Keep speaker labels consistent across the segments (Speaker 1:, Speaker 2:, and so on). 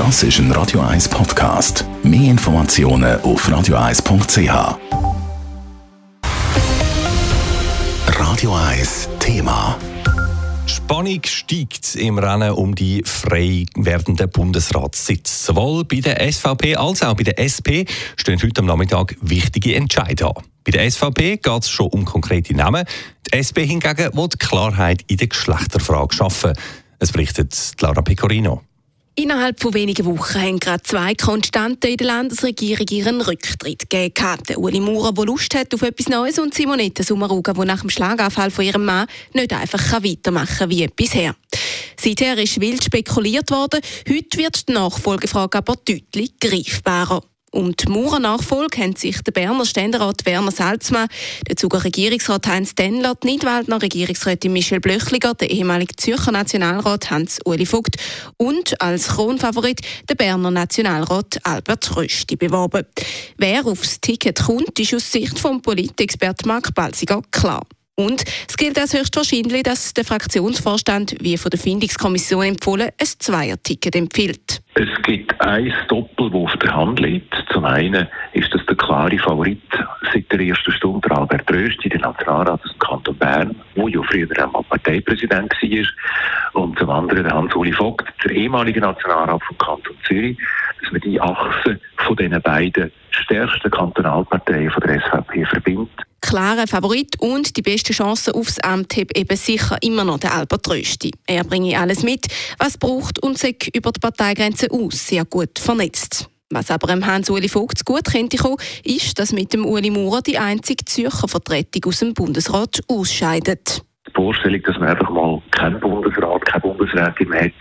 Speaker 1: Das ist ein Radio 1 Podcast. Mehr Informationen auf radio1.ch. Radio 1 Thema.
Speaker 2: Spannung steigt im Rennen um die frei werdenden Bundesratssitze. Sowohl bei der SVP als auch bei der SP stehen heute am Nachmittag wichtige Entscheidungen an. Bei der SVP geht es schon um konkrete Namen. Die SP hingegen will Klarheit in der Geschlechterfrage schaffen. Es berichtet Laura Pecorino.
Speaker 3: Innerhalb von wenigen Wochen haben gerade zwei Konstanten in der Landesregierung ihren Rücktritt gegeben. Der Uli Maurer, der Lust hat auf etwas Neues, und Simonetta Sommaruga, die nach dem Schlaganfall von ihrem Mann nicht einfach weitermachen kann wie bisher. Seither ist wild spekuliert worden. Heute wird die Nachfolgefrage aber deutlich greifbarer. Um die Maurer-Nachfolge haben sich der Berner Ständerat Werner Salzmann, der Zuger Regierungsrat Heinz Denler, die Nidwaldner Regierungsrätin Michel Blöchliger, der ehemalige Zürcher Nationalrat Hans-Uli Vogt und als Kronfavorit der Berner Nationalrat Albert Rösti beworben. Wer aufs Ticket kommt, ist aus Sicht vom Politexpert Mark Balsiger klar. Und es gilt als höchstwahrscheinlich, dass der Fraktionsvorstand, wie von der Findungskommission empfohlen, ein Zweier-Ticket empfiehlt.
Speaker 4: Es gibt ein Doppel, das auf der Hand liegt. Zum einen ist das der klare Favorit seit der ersten Stunde, Albert Rösti, der Nationalrat aus dem Kanton Bern, der ja früher einmal Parteipräsident war. Und zum anderen der Hans-Uli Vogt, der ehemalige Nationalrat vom Kanton Zürich, dass man die Achse von diesen beiden stärksten Kantonalparteien von der SVP verbindet
Speaker 3: klarer Favorit und die beste Chance aufs Amt hat eben sicher immer noch der Albert Rösti. Er bringe alles mit, was braucht und sei über die Parteigrenzen aus sehr gut vernetzt. Was aber dem Hans-Uli Vogt gut könnte kommen, ist, dass mit dem Uli Maurer die einzige Zürcher Vertretung aus dem Bundesrat ausscheidet.
Speaker 4: Die Vorstellung, dass man einfach mal keinen Bundesrat, keine Bundesrätin mehr hat,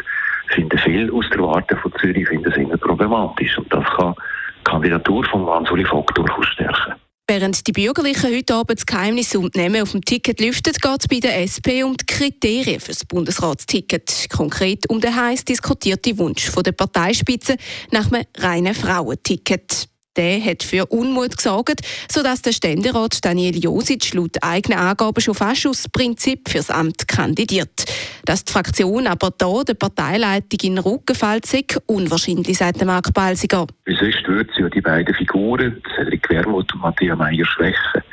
Speaker 4: finden viele aus der Warte von Zürich finden es immer problematisch. Und das kann die Kandidatur von Hans-Uli Vogt durchaus stärken.
Speaker 3: Während die Bürgerlichen heute Abend das Geheimnis und Namen auf dem Ticket lüften, geht es bei der SP um die Kriterien für das Bundesratsticket. Konkret um den heiß diskutierten Wunsch der Parteispitze nach einem reinen Frauenticket. Der hat für Unmut gesorgt, sodass der Ständerat Daniel Josic laut eigenen Angaben schon fast aus Prinzip fürs Amt kandidiert. Dass die Fraktion aber da der Parteileitung in den Rücken fällt, sei unwahrscheinlich, sagt Marc Balsiger.
Speaker 4: Wie sonst würde sie ja die beiden Figuren, Cedric Wermuth und Matthias Meyer, schwächen.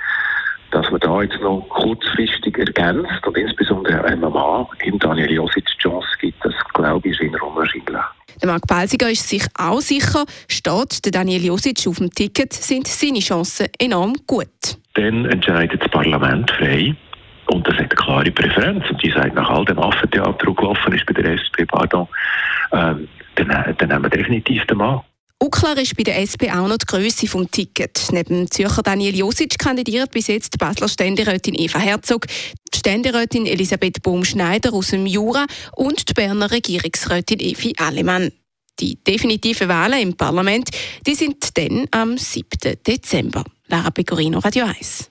Speaker 4: Dass man da jetzt noch kurzfristig ergänzt und insbesondere einem Mann, ihm Daniel Josic, die Chance gibt, das glaube ich ist eher unwahrscheinlich.
Speaker 3: Der Marc Balsiger ist sich auch sicher, steht der Daniel Josic auf dem Ticket, sind seine Chancen enorm gut.
Speaker 4: Dann entscheidet das Parlament frei. Und das hat eine klare Präferenz. Und die sagt, nach all dem Affentheater, das gelaufen ist bei der SP, pardon, ähm, dann, dann nehmen wir definitiv den Mann.
Speaker 3: Unklar ist bei der SP auch noch die Größe des Tickets. Neben Zürcher Daniel Josic kandidiert bis jetzt die Basler Ständerätin Eva Herzog, die Ständerätin Elisabeth Bohm-Schneider aus dem Jura und die Berner Regierungsrätin Evi Allemann. Die definitiven Wahlen im Parlament die sind dann am 7. Dezember. Lara Pecorino, Radio 1.